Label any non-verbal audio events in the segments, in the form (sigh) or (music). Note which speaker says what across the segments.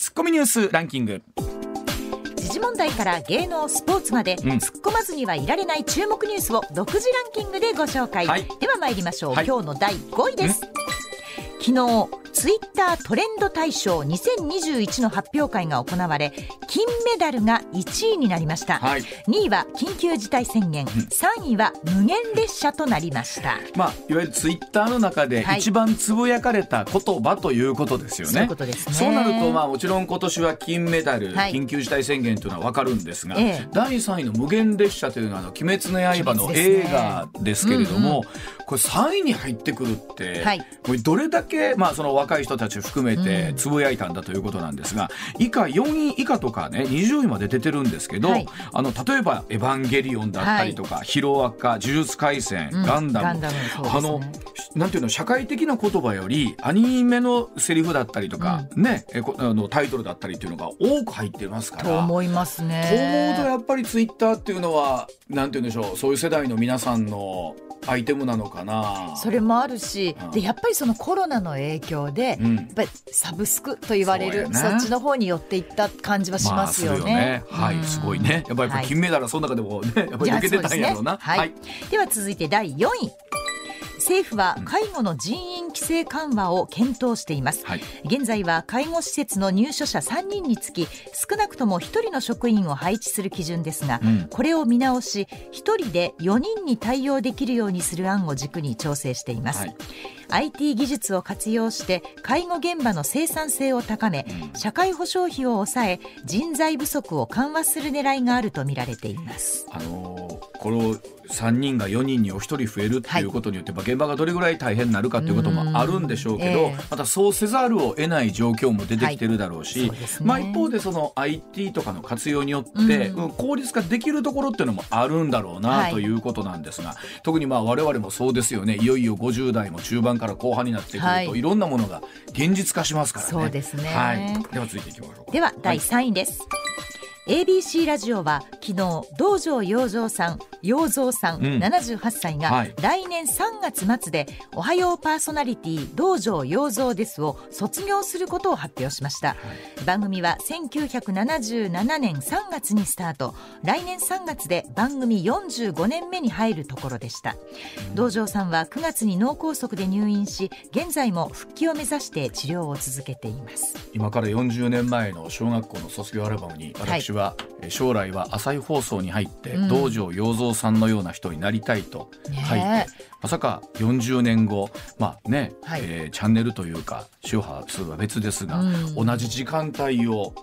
Speaker 1: ツッコミニュースランキング。
Speaker 2: 時事問題から芸能スポーツまで、
Speaker 1: うん。
Speaker 2: 突っ込まずにはいられない注目ニュースを独自ランキングでご紹介、
Speaker 1: はい。
Speaker 2: では参りましょう、
Speaker 1: はい。
Speaker 2: 今日の第5位です。昨日ツイッタートレンド大賞2021の発表会が行われ金メダルが1位になりました、
Speaker 1: はい。
Speaker 2: 2位は緊急事態宣言、3位は無限列車となりました。
Speaker 1: まあいわゆるツイッターの中で
Speaker 2: はい。
Speaker 1: 一番つぶやかれた言葉ということですよね、
Speaker 2: そういうことですね。
Speaker 1: そうなるとまあもちろん今年は金メダル、
Speaker 2: はい。
Speaker 1: 緊急事態宣言というのは分かるんですが、
Speaker 2: ええ。
Speaker 1: 第3位の無限列車というのはあの鬼滅の刃の映画ですけれども、これ3位に入ってくるって、
Speaker 2: はい。
Speaker 1: これどれだけまあその若い人たち含めてつぶやいたんだということなんですが、以下4位以下とかね20位まで出てるんですけど、
Speaker 2: はい。
Speaker 1: あの例えば「エヴァンゲリオン」だったりとか「ヒロアカ」「呪術廻戦」
Speaker 2: うん。
Speaker 1: ガンダム」
Speaker 2: ダムね。
Speaker 1: あのなんていうの社会的な言葉よりアニメのセリフだったりとか、ねえこあのタイトルだったりっていうのが多く入ってますから。
Speaker 2: と思いますね。
Speaker 1: と思うとやっぱりツイッターっていうのはなんて言うんでしょうそういう世代の皆さんのアイテムなのかな。
Speaker 2: それもあるし、
Speaker 1: うん。
Speaker 2: でやっぱりそのコロナの影響で、
Speaker 1: うん。
Speaker 2: やっぱりサブスクと言われるそ,、っちの方に寄っていった感じはしますよね。うん
Speaker 1: まあするはい、すごいね。やっぱり
Speaker 2: はい。
Speaker 1: 金メダルはその中でもね、やっぱり抜けてたんやろうな。
Speaker 2: じゃあそうですね。はい。では続いて第4位政府は介護の人員規制緩和を検討しています、
Speaker 1: はい。
Speaker 2: 現在は介護施設の入所者3人につき少なくとも1人の職員を配置する基準ですが、
Speaker 1: うん。
Speaker 2: これを見直し1人で4人に対応できるようにする案を軸に調整しています、
Speaker 1: はい
Speaker 2: IT 技術を活用して介護現場の生産性を高め、社会保障費を抑え人材不足を緩和する狙いがあるとみられています。
Speaker 1: あのーこの3人が4人にお一人増えるっていうことによって、まあ現場がどれぐらい大変になるかっていうこともあるんでしょうけど、
Speaker 2: うんええ。
Speaker 1: またそうせざるを得ない状況も出てきてるだろうし、
Speaker 2: はい。ね。
Speaker 1: まあ一方でその IT とかの活用によって、
Speaker 2: うん。
Speaker 1: うん効率化できるところっていうのもあるんだろうな、
Speaker 2: はい。
Speaker 1: ということなんですが特にまあ我々もそうですよね。いよいよ50代も中盤から後半になってくると、
Speaker 2: はい。
Speaker 1: い、ろんなものが現実化しますからね。
Speaker 2: そうですね。
Speaker 1: はい、では続いていきましょう。か。
Speaker 2: では第3位です、ABC ラジオは昨日道場洋蔵さん洋蔵さん、
Speaker 1: うん。
Speaker 2: 78歳が、
Speaker 1: はい。
Speaker 2: 来年3月末で「おはようパーソナリティ道場洋蔵です」を卒業することを発表しました、番組は1977年3月にスタート。来年3月で番組45年目に入るところでした、道場さんは9月に脳梗塞で入院し現在も復帰を目指して治療を続けています。
Speaker 1: 今から40年前の小学校の卒業アルバムに私は、えー将来は朝日放送に入って、
Speaker 2: うん。
Speaker 1: 道場洋蔵さんのような人になりたいと書いて、
Speaker 2: ね
Speaker 1: まさか40年後まあね、
Speaker 2: はい。
Speaker 1: えーチャンネルというか周波数は別ですが、
Speaker 2: うん。
Speaker 1: 同じ時間帯を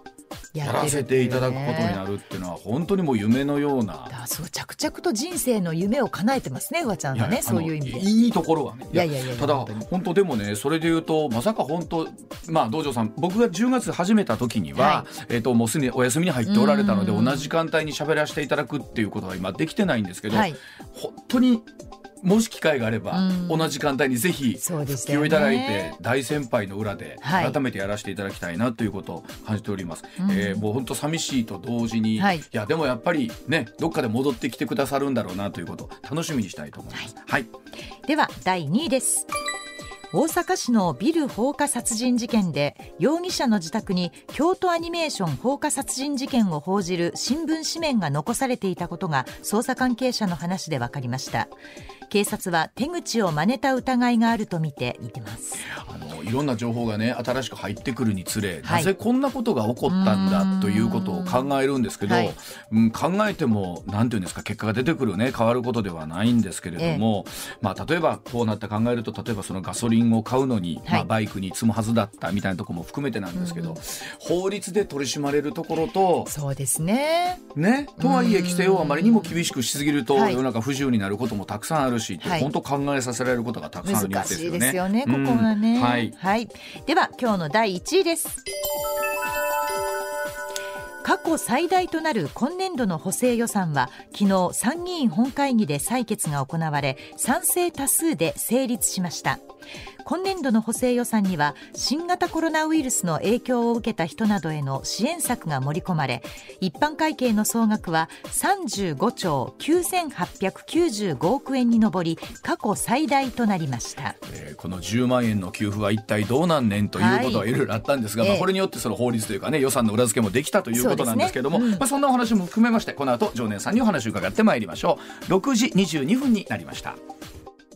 Speaker 1: やらせていただくことになるっていうのは本当にもう夢のような。
Speaker 2: だそう着々と人生の夢を叶えてますね、うわちゃんはね、そういう意味で。
Speaker 1: いいところはね。
Speaker 2: いやいやいや
Speaker 1: ただ
Speaker 2: 本当
Speaker 1: でもねそれで言うとまさか本当まあ道場さん僕が10月始めた時には、
Speaker 2: は
Speaker 1: えっ、ともうすでにお休みに入っておられたので
Speaker 2: うん
Speaker 1: 同じ時間帯に喋らせていただくっていうことが今できてないんですけど、
Speaker 2: はい
Speaker 1: 本当にもし機会があれば、
Speaker 2: うん。
Speaker 1: 同じ時間帯にぜひ復帰をいただいて大先輩の裏で
Speaker 2: はい。
Speaker 1: 改めてやらせていただきたいなということを感じております。
Speaker 2: うん。
Speaker 1: えーもう本当寂しいと同時に、
Speaker 2: はい。
Speaker 1: やでもやっぱりねどっかで戻ってきてくださるんだろうなということを楽しみにしたいと思います。はい。
Speaker 2: では、第2位です。大阪市のビル放火殺人事件で容疑者の自宅に京都アニメーション放火殺人事件を報じる新聞紙面が残されていたことが捜査関係者の話で分かりました警察は手口を真似た疑いがあるとみていてます。
Speaker 1: あのいろんな情報がね新しく入ってくるにつれ、
Speaker 2: はい。
Speaker 1: なぜこんなことが起こったんだということを考えるんですけど、
Speaker 2: はい。
Speaker 1: うん、考えてもなんていうんですか結果が出てくるね変わることではないんですけれども、まあ、例えばこうなって考えると例えばそのガソリンを買うのに、
Speaker 2: はい。
Speaker 1: まあ、バイクに積むはずだったみたいなところも含めてなんですけど、法律で取り締まれるところと
Speaker 2: そうですね。
Speaker 1: ね、とはいえ規制をあまりにも厳しくしすぎると
Speaker 2: はい。
Speaker 1: 世の中不自由になることもたくさんあるし、って
Speaker 2: はい。
Speaker 1: 本当考えさせられることがたくさんあるニュースですよね。
Speaker 2: ですよね、ここ
Speaker 1: うん
Speaker 2: がね、
Speaker 1: はい。
Speaker 2: はい、では今日の第1位です。過去最大となる今年度の補正予算は昨日参議院本会議で採決が行われ賛成多数で成立しました今年度の補正予算には新型コロナウイルスの影響を受けた人などへの支援策が盛り込まれ一般会計の総額は35兆9895億円に上り過去最大となりました、
Speaker 1: えー、この10万円の給付は一体どうなんねんということはい。ろいろあったんですが、はい、まあ、これによってその法律というかね予算の裏付けもできたということなんですけれどもそ、ねうん、まあ、そんなお話も含めましてこの後常念さんにお話を伺ってまいりましょう。6時22分になりました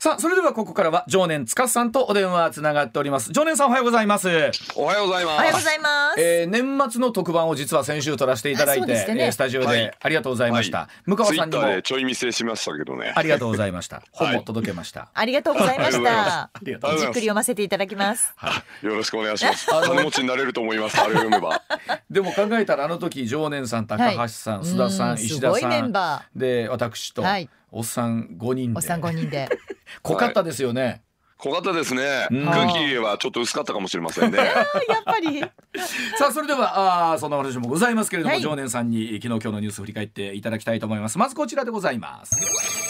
Speaker 1: さあそれではここからは常年塚さんとお電話つながっております。常年さんおはようございます。
Speaker 3: おはようございます。
Speaker 2: おはようございます、
Speaker 1: えー、年末の特番を実は先週取らせていただいて、ね。えー、スタジオでありがとうございました、はい、向川さんにも
Speaker 3: ちょい見せしましたけどね。
Speaker 1: ありがとうございました。本も届けました、
Speaker 2: ありがとうございました。じっくり読ませていただきます。
Speaker 3: よろしくお願いします。金持ちになれると思います。あれを読めば。(laughs)
Speaker 1: でも考えたらあの時常年さん高橋さん、はい、須田さん石田さんで私と、はいおっさん5人で。
Speaker 2: おっさん5人で。(laughs)
Speaker 1: 濃かったですよね、
Speaker 3: 濃かったですね、うん、空気はちょっと薄かったかもしれませんね。(laughs) やっ
Speaker 2: ぱり。
Speaker 1: さあそれではあそんな話もございますけれども、はい、常念さんに昨日今日のニュースを振り返っていただきたいと思います。まずこちらでございます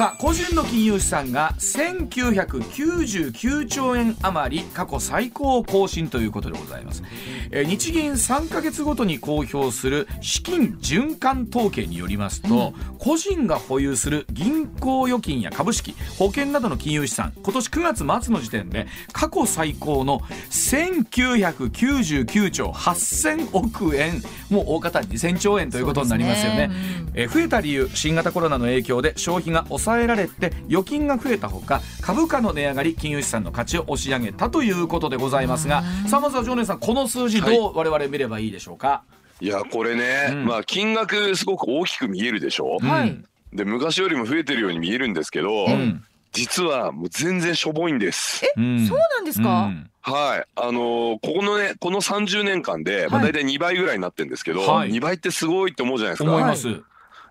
Speaker 1: さあ個人の金融資産が1999兆円余り過去最高更新ということでございます、えー、日銀3か月ごとに公表する資金循環統計によりますと、うん、個人が保有する銀行預金や株式保険などの金融資産今年9月末の時点で過去最高の1999兆8000億円。もう大方2000兆円ということになりますよね、ね。うん、えー、増えた理由新型コロナの影響で消費が抑抑えられて預金が増えたほか株価の値上がり金融資産の価値を押し上げたということでございますがさあまずは常念さんこの数字どう我々見ればいいでしょうか、は
Speaker 3: い、いやこれね、うん、まあ金額すごく大きく見えるでしょ、はい、で昔よりも増えてるように見えるんですけど、うん。実はもう全然しょぼいんです。
Speaker 2: え、うん、そうなんですか、うん、
Speaker 3: はい。あのー、ここのね、この30年間で、まあ大体2倍ぐらいになってるんですけど、はい、2倍ってすごいって思うじゃないですか。
Speaker 1: 思います。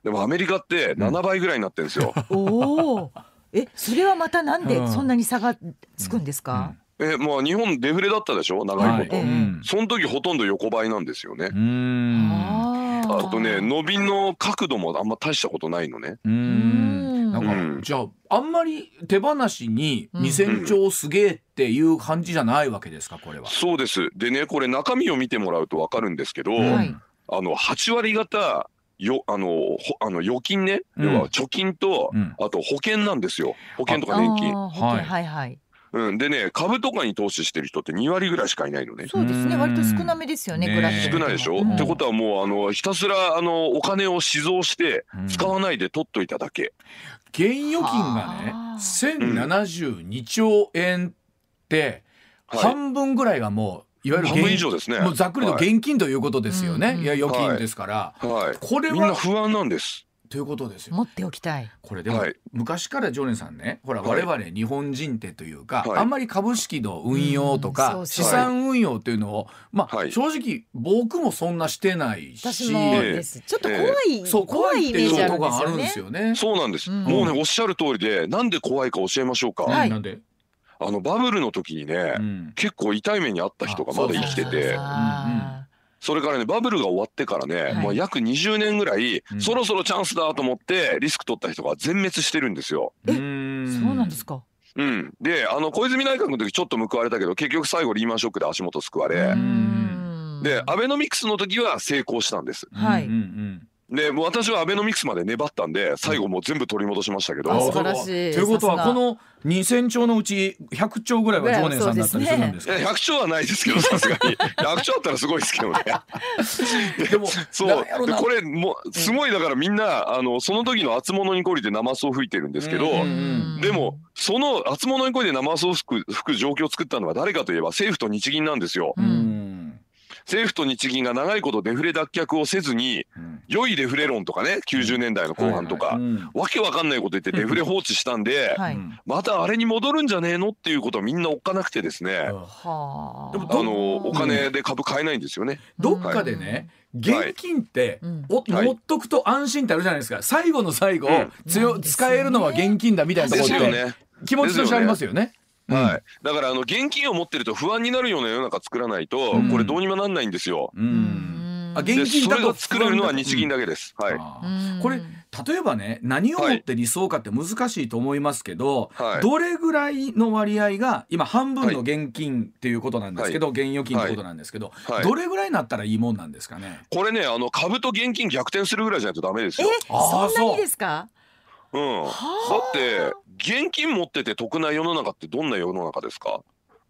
Speaker 3: でもアメリカって7倍ぐらいになってるんですよ。
Speaker 2: うん、おお。え、それはまたなんでそんなに差がつくんですか？
Speaker 3: うん、え、まあ日本デフレだったでしょ？長いこと、はい。その時ほとんど横ばいなんですよね。あとね伸びの角度もあんま大したことないのね。
Speaker 1: なんか、うん、じゃああんまり手放しに2,000兆すげえっていう感じじゃないわけですかこれは。
Speaker 3: そうです。でねこれ中身を見てもらうと分かるんですけど、はい、あの8割方よあのあの預金ね、要は貯金と、あと保険なんですよ。保険とか年金。
Speaker 2: はい。はいはい。
Speaker 3: うん、でね株とかに投資してる人って2割ぐらいしかいないのね。
Speaker 2: そうですね。割と少なめですよねグラフ
Speaker 3: 少ないでしょ、うん、ってことはもうあのひたすらあのお金を死蔵して使わないで取っといただけ。
Speaker 1: 現預金がね1072兆円って半分ぐらいがもういわゆる
Speaker 3: 半分以上ですね。
Speaker 1: もうざっくりと現金ということですよね。はい、いや預金ですから、
Speaker 3: はい。これはみんな不安なんです。
Speaker 1: ということですよ。
Speaker 2: 持っておきたい。
Speaker 1: これでも、はい、昔から常連さんね、ほら、我々日本人ってというか、はい、あんまり株式の運用とか、うん、資産運用っていうのを、まあ、正直僕もそんなしてないし、
Speaker 2: 私もです。ちょっと怖い、えー、そう怖いイメージあるんですよね。
Speaker 3: そうなんです。うん、もうねおっしゃる通りで、なんで怖いか教えましょうか。
Speaker 1: はい、なんで？
Speaker 3: あのバブルの時にね、うん、結構痛い目にあった人がまだ生きてて。それからねバブルが終わってからね、はい、まあ、約20年ぐらい、うん、そろそろチャンスだと思ってリスク取った人が全滅してるんですよ。
Speaker 2: えそうなんですか？
Speaker 3: うん、であの小泉内閣の時ちょっと報われたけど結局最後リーマンショックで足元救われ。でアベノミクスの時は成功したんです。
Speaker 2: はい、うんうん
Speaker 3: でもう私はアベノミクスまで粘ったんで最後もう全部取り戻しまし
Speaker 2: た
Speaker 3: けど、
Speaker 2: 素晴らしいと
Speaker 1: いうことはこの2000兆のうち100兆ぐらいは常念さんだったりするんですか、
Speaker 3: ね、100兆はないですけどさすがに。100兆あったらすごいですけどね。(laughs) でもそう。でこれもすごいだからみんなあのその時の厚物に懲りてナマスを吹いてるんですけどでもその厚物に懲りてナマスを吹く吹く状況を作ったのは誰かといえば政府と日銀なんですよ。政府と日銀が長いことデフレ脱却をせずに、うん、良いデフレ論とかね90年代の後半とか、はいはい。うん、わけわかんないこと言ってデフレ放置したんで、はい、またあれに戻るんじゃねえのっていうことはみんなおっかなくてですね、うん、あ。のお金で株買えないんですよね。
Speaker 1: どっかでね、現金って、お持っとくと安心ってあるじゃないですか。最後の最後、強使えるのは現金だみたいなところって、ね、気持ちとしてありますよね。
Speaker 3: はい、だからあの現金を持ってると不安になるような世の中作らないと、これどうにもなんないんですよ。うん。
Speaker 1: あ現金
Speaker 3: だと作れるのは日銀だけです。はい。
Speaker 1: これ例えばね何をもって理想かって難しいと思いますけど、はい、どれぐらいの割合が今半分の現金っていうことなんですけど、はい、現預金ってことなんですけど、はい、どれぐらいになったらいいもんなんですかね？
Speaker 3: これねあの株と現金逆転するぐらいじゃないとダメですよ。え
Speaker 2: そんなにですか？
Speaker 3: うん。だって現金持ってて得な世の中ってどんな世の中ですか？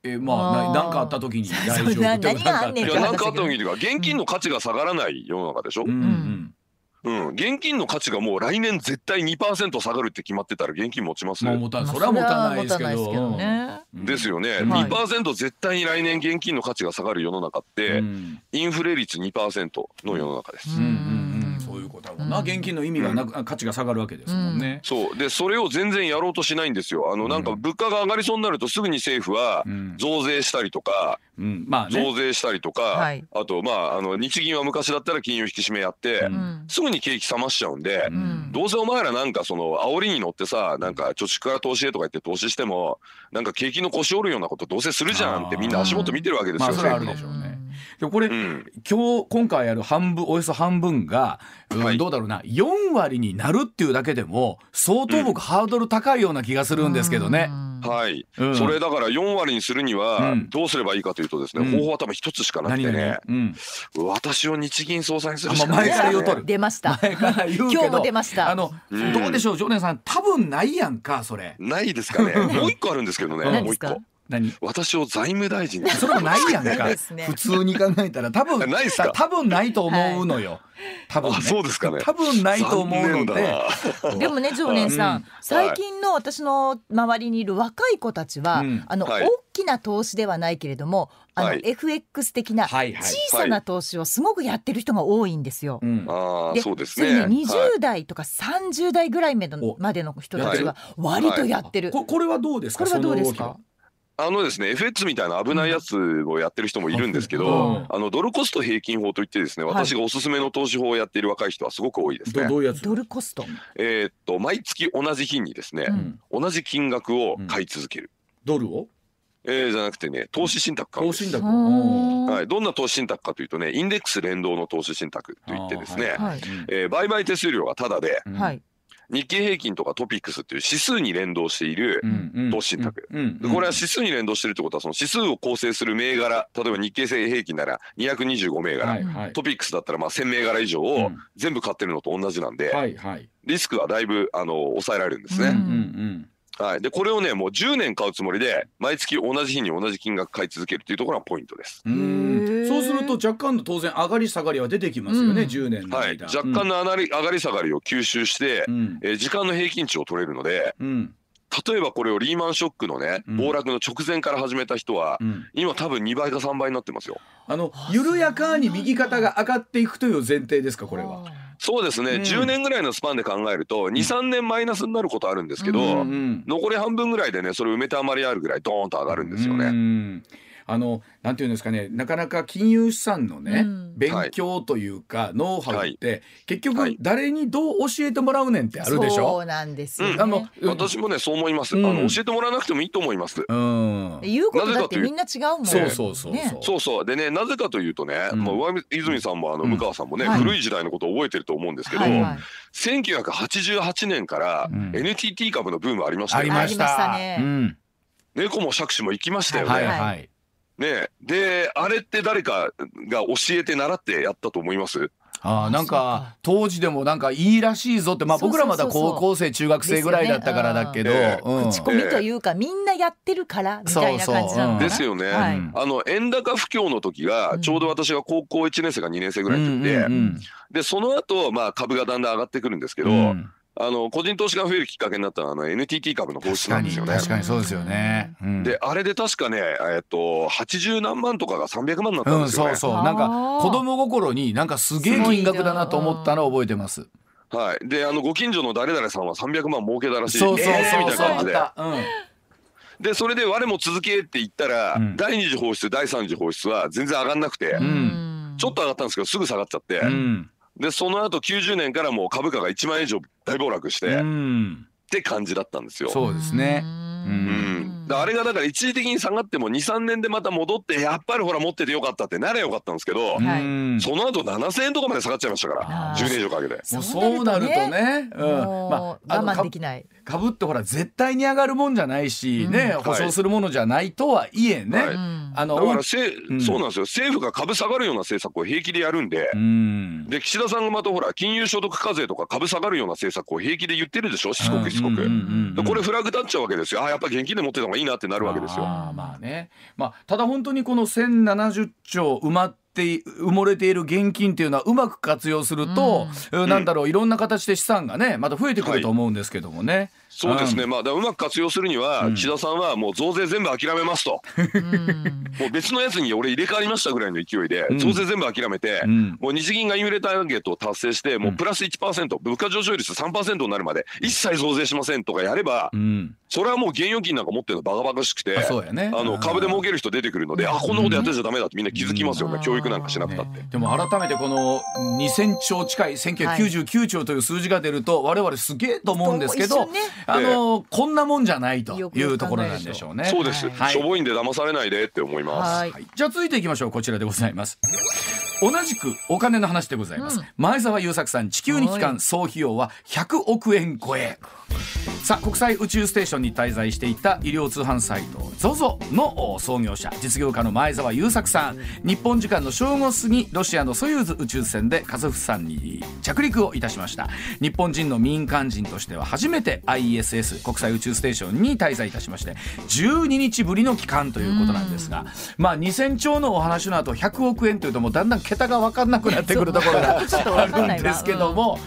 Speaker 1: えー、まあ何かあった時に大丈夫 (laughs) 何
Speaker 3: かあった時にか現金の価値が下がらない世の中でしょ？うん、うんうん、現金の価値がもう来年絶対2%下がるって決まってたら現金持ちます
Speaker 1: ね。まあ、それは持たないですけど。
Speaker 3: ね、ですよね。二パーセント絶対に来年現金の価値が下がる世の中って、うん、インフレ率2%の世の中です。うんうん
Speaker 1: そういうことだもんな、現金の意味がなく、価値が下がるわけですもんね。
Speaker 3: そう。でそれを全然やろうとしないんですよ。あのなんか物価が上がりそうになるとすぐに政府は増税したりとか、うん。まあ増税したりとか、はい、あとまああの日銀は昔だったら金融引き締めやって、うん、すぐに景気冷ましちゃうんで、うん、どうせお前らなんかその煽りに乗ってさなんか貯蓄から投資へとか言って投資してもなんか景気の腰折るようなことどうせするじゃんってみんな足元見てるわけですよ。まあ、それあるでしょうね。
Speaker 1: でこれ、うん、今日今回やる半分およそ半分が、うんどうだろうな。4割になるっていうだけでも相当僕、ハードル高いような気がするんですけどね。
Speaker 3: はい、うん、それだから4割にするにはどうすればいいかというとですね、うん、方法は多分一つしかなくてね、うん、私を日銀総裁にするしか
Speaker 1: 前から言うとる
Speaker 2: 出ました。今日も出ました。
Speaker 1: あの、どうでしょう常連さん。多分ないやんかそれ。
Speaker 3: ないですかね。(laughs) もう一個あるんですけどね。もう一個
Speaker 1: 何？
Speaker 3: 私を財務大臣
Speaker 1: それもないやんか、(laughs) ね、普通に考えたら多分 (laughs)
Speaker 3: ないすか？
Speaker 1: 多分ないと思うのよ、はい、多分、ね、
Speaker 3: そうですかね。
Speaker 1: 多分ないと思うので。
Speaker 2: でもね常念さん、うん、最近の私の周りにいる若い子たちは、うん、あの、はい、大きな投資ではないけれどもあの、はい、FX 的な小さな投資をすごくやってる人が多いんですよ。
Speaker 3: はい、でそうです
Speaker 2: ね。20代とか30代ぐらいまでの人たちが割とやってる。
Speaker 1: これはどうですか？
Speaker 2: これはどうですか？
Speaker 3: あのですね FX みたいな危ないやつをやってる人もいるんですけど、あのドルコスト平均法といってですね、私がおすすめの投資法をやっている若い人はすごく多いですね。
Speaker 1: どういうやつ？
Speaker 2: ドルコスト
Speaker 3: えっと毎月同じ日にですね、同じ金額を買い続ける。
Speaker 1: ドルを？
Speaker 3: えー、じゃなくてね投資信託
Speaker 1: 投資信託。
Speaker 3: はい。どんな投資信託かというとねインデックス連動の投資信託といってですね、はい、えー、売買手数料がタダで、はい、日経平均とかトピックスっていう指数に連動している投資信託。これは指数に連動してるってことはその指数を構成する銘柄例えば日経平均なら225銘柄、はいはい、トピックスだったらまあ1000銘柄以上を全部買ってるのと同じなんで、はいはい、リスクはだいぶあの抑えられるんですね。うんうんはい、でこれをねもう10年買うつもりで毎月同じ日に同じ金額買い続けるっていうところがポイントです。
Speaker 1: うん。そうすると若干の当然上がり下がりは出てきますよね、うん、10年の
Speaker 3: はい、若干の上がり,、上がり下がりを吸収して、うん、えー、時間の平均値を取れるので、うん例えばこれをリーマンショックのね、暴落の直前から始めた人は、うん、今多分2倍か3倍になってますよ。
Speaker 1: あの緩やかに右肩が上がっていくという前提ですかこれは？
Speaker 3: そうですね、うん、10年ぐらいのスパンで考えると23年マイナスになることあるんですけど、うんうん、残り半分ぐらいでねそれ埋めたまりあるぐらいドーンと上がるんですよね。
Speaker 1: あのなんていうんですかねなかなか金融資産のね、うん、勉強というか、はい、ノウハウって、はい、結局誰にどう教えてもらうねんってあるでしょ？
Speaker 2: そうなんですよ、
Speaker 3: ね、あの私もねそう思います、うん、あの教えてもらわなくてもいいと思います、う
Speaker 2: ん、言うことだってみんな違うもん
Speaker 1: そうそうそう、ね、
Speaker 3: そうそう。でねなぜかというとね、うん、まあ、上泉さんもあの向川さんもね、古い時代のことを覚えてると思うんですけど、はいはい、1988年から NTT 株のブームありましたよ。
Speaker 1: ね、ありましたね、
Speaker 3: 猫も杓子も行きましたよね、はいはいねであれって誰かが教えて習ってやったと思います？
Speaker 1: あなんか当時でもなんかいいらしいぞってまあ僕らまだ高校生中学生ぐらいだったからだけど、
Speaker 2: 口コミというかみんなやってるからみたいな感じなの
Speaker 3: ですよね、はい、あの円高不況の時がちょうど私が高校1年生か2年生ぐらいの時で、でその後まあ株がだんだん上がってくるんですけど、あの個人投資が増えるきっかけになったのはあの NTT 株の放出なんですよね。
Speaker 1: 確かにそうですよね。
Speaker 3: うん、であれで確かねえっと80何万とかが300万になったんですよね。うん、
Speaker 1: そうそうなんか子供心になんかすげえ金額だなと思ったのを覚えてます。
Speaker 3: はい。であのご近所の誰々さんは300万儲けたらしい。そうそうそう、えー、みたいな感じで。うんでそれで我も続けって言ったら、うん、第二次放出第三次放出は全然上がんなくて、うん、ちょっと上がったんですけどすぐ下がっちゃって、うん、でその後90年からもう株価が1万円以上大暴落して、って感じだったんですよ。
Speaker 1: そうですね。
Speaker 3: うん。であれがだから一時的に下がっても23年でまた戻ってやっぱりほら持っててよかったってなれよかったんですけど、
Speaker 2: はい。
Speaker 3: その後7,000円とかまで下がっちゃいましたから
Speaker 2: あー。
Speaker 3: 10年以上かけて。
Speaker 1: もうそうなるとね、うん、
Speaker 2: もう我慢できない。
Speaker 1: 株ってほら絶対に上がるもんじゃないし、ね
Speaker 3: うん
Speaker 1: 保証するものじゃないとはいえね、あの
Speaker 3: だからせ、
Speaker 1: ん。
Speaker 3: そうなんですよ。政府が株下がるような政策を平気でやるんで、
Speaker 1: うん。
Speaker 3: で岸田さんがまたほら金融所得課税とか株下がるような政策を平気で言ってるでしょ？しつこくしつこく。これフラグ立っちゃうわけですよ。あやっぱ現金で持ってた方がいいなってなるわけですよ。
Speaker 1: あーまあね、まあ、ただ本当にこの1070兆埋まって埋もれている現金っていうのはうまく活用すると、うん。なんだろういろんな形で資産がねまた増えてくると思うんですけどもね。
Speaker 3: そうですね、まあ、だうまく活用するには、
Speaker 1: うん。
Speaker 3: 岸田さんはもう増税全部諦めますと、
Speaker 2: うん。
Speaker 3: もう別のやつに俺入れ替わりましたぐらいの勢いで、
Speaker 1: うん。
Speaker 3: 増税全部諦めて、
Speaker 1: うん。
Speaker 3: もう日銀がインフレターゲットを達成して、もうプラス1%、物価上昇率3%になるまで、一切増税しませんとかやれば、
Speaker 1: うん
Speaker 3: それはもう現預金なんか持ってるのバカバカしくて、
Speaker 1: あそうやね。
Speaker 3: あの株で儲ける人出てくるので、あこんなことやってちゃダメだってみんな気づきますよね、
Speaker 2: うん。
Speaker 3: 教育なんかしなくたって。
Speaker 1: ね。でも改めてこの2000兆近い1999兆という数字が出ると我々すげえと思うんですけど、あのこんなもんじゃないというところなんでしょうね。
Speaker 3: そうです、
Speaker 1: はい。
Speaker 3: しょぼいんで騙されないでって思います。
Speaker 2: はい
Speaker 1: はい。じゃあ続いていきましょう。こちらでございます同じくお金の話でございます、
Speaker 2: うん。
Speaker 1: 前澤友作さん地球に帰還総費用は100億円超え。さあ国際宇宙ステーションに滞在していた医療通販サイト ZOZO のお創業者実業家の前澤友作さん。日本時間の正午過ぎロシアのソユーズ宇宙船でカザフスタンに着陸をいたしました。日本人の民間人としては初めて ISS 国際宇宙ステーションに滞在いたしまして12日ぶりの帰還ということなんですが。まあ2000兆のお話の後100億円というともうだんだん桁が分かんなくなってくるところが
Speaker 2: ちょっと
Speaker 1: あ
Speaker 2: 分かんないわ
Speaker 1: るんですけども、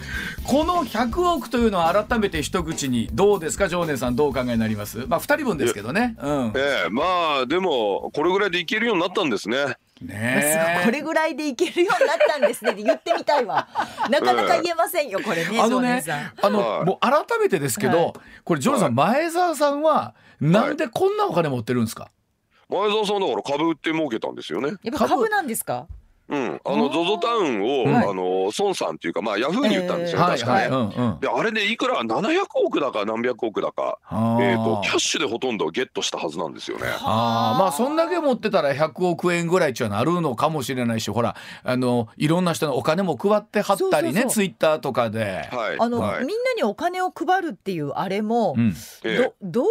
Speaker 1: この100億というのは改めて一口にどうですか？常念さんどうお考えになります？まあ2人分ですけどね。うん。
Speaker 3: ええまあでもこれぐらいでいけるようになったんですね。
Speaker 1: ねえ。
Speaker 2: これぐらいでいけるようになったんですね。って言ってみたいわ。(laughs) なかなか言えませんよ、これね、
Speaker 1: あのね。あの、
Speaker 3: はい。
Speaker 1: もう改めてですけど、
Speaker 2: はい。
Speaker 1: これジョーさん、前澤さんはなんでこんなお金持ってるんですか、
Speaker 3: 前澤さんだから株売って儲けたんですよね。
Speaker 2: 株なんですか？
Speaker 3: うん、あの
Speaker 1: あー。
Speaker 3: ZOZO タウンを、
Speaker 1: はい。
Speaker 3: あの孫さんっていうかまあヤフーに言ったんですよ、
Speaker 2: えー
Speaker 3: 確かね。であれでいくら700億だか何百億だか、えー、とキャッシュでほとんどゲットしたはずなんですよね。
Speaker 1: あ。ーまあそんだけ持ってたら100億円ぐらいちはなるのかもしれないしほらあのいろんな人のお金も配ってはったりねツイッターとかで。
Speaker 3: はい、
Speaker 2: あの、
Speaker 3: はい。
Speaker 2: みんなにお金を配るっていうあれも、
Speaker 1: うん。
Speaker 3: え
Speaker 2: どどうい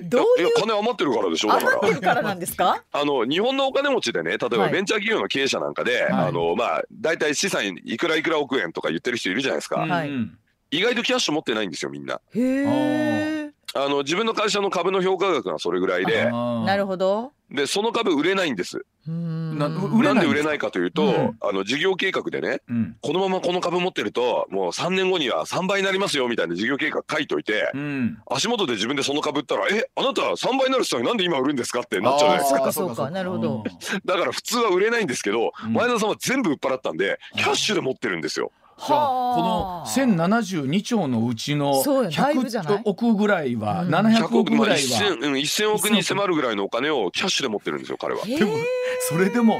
Speaker 2: うどう
Speaker 3: え
Speaker 2: いう
Speaker 3: いや金余ってるからでしょだか
Speaker 2: 余って
Speaker 3: ら。
Speaker 2: るからなんですか？
Speaker 3: あの日本のお金持ちでね例え
Speaker 2: はい。
Speaker 3: ばベンチャー企業の経営者なんかで、
Speaker 1: はい
Speaker 3: あのまあ大体資産いくらいくら億円とか言ってる人いるじゃないですか、
Speaker 2: はい
Speaker 1: うん
Speaker 3: 意外とキャッシュ持ってないんですよみんな。
Speaker 2: へえ。
Speaker 3: あの自分の会社の株の評価額がそれぐらいで。
Speaker 2: なるほど。
Speaker 3: でその株売れないんです。
Speaker 1: なんですか
Speaker 3: なんで売れないかというと、
Speaker 1: うん。
Speaker 3: あの事業計画でね
Speaker 1: うん。
Speaker 3: このままこの株持ってるともう3年後には3倍になりますよみたいな事業計画書いといて、
Speaker 1: うん。
Speaker 3: 足元で自分でその株売ったら「えあなた3倍になる人になんで今売るんですか?」ってなっちゃうじゃないですか。
Speaker 2: そうかなるほど。
Speaker 3: だから普通は売れないんですけど、
Speaker 1: うん。
Speaker 3: 前田さんは全部売っ払ったんでキャッシュで持ってるんですよ。
Speaker 1: じゃあこの1072兆のうちの
Speaker 2: そうよだいぶじゃない
Speaker 1: ？100億ぐらいは
Speaker 2: うん。
Speaker 1: 700
Speaker 3: 100億、
Speaker 1: ぐらいは
Speaker 3: 1000, うん1000億に迫るぐらいのお金をキャッシュで持ってるんですよ彼は。
Speaker 1: でもそれでも